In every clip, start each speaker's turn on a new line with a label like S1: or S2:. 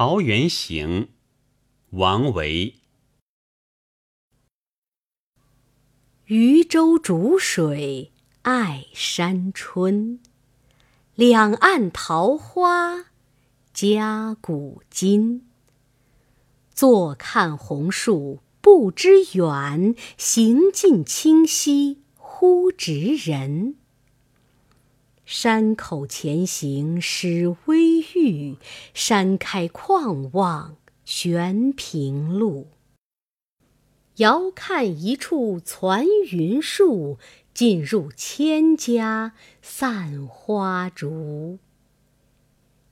S1: 桃源行》王维。
S2: 渔舟逐水爱山春，两岸桃花夹古今。坐看红树不知远，行尽清溪忽值人。山口前行始微山开旷望悬平路。遥看一处攒云树，尽入千家散花竹。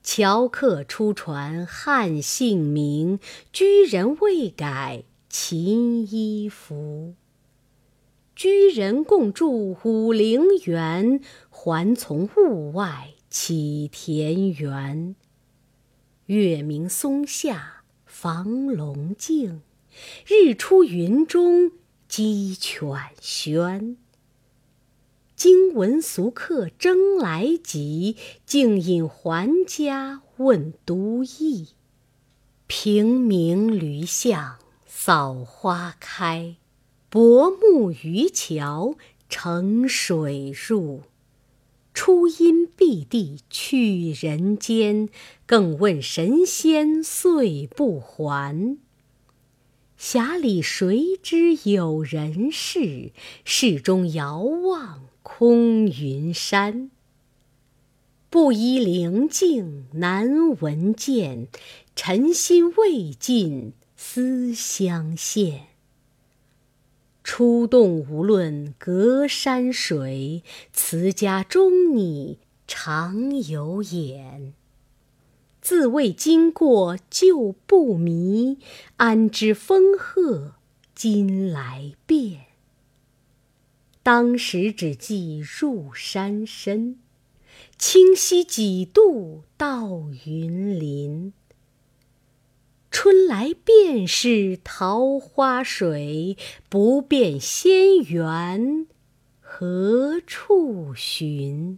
S2: 樵客初传汉姓名，居人未改秦衣服。居人共筑武陵源，还从物外起田园。月明松下房龙静，日出云中鸡犬喧。今闻俗客争来集，竟引还家问独意。平明驴巷扫花开。薄暮渔樵乘水入，初因碧地去人间，更问神仙岁不还。匣里谁知有人世？市中遥望空云山。布衣灵境难闻见，尘心未尽思乡现。出洞无论隔山水，辞家终拟常有眼。自谓经过旧不迷，安知风鹤今来变？当时只记入山深，清溪几度到云林。春来便是桃花水，不辨仙缘何处寻？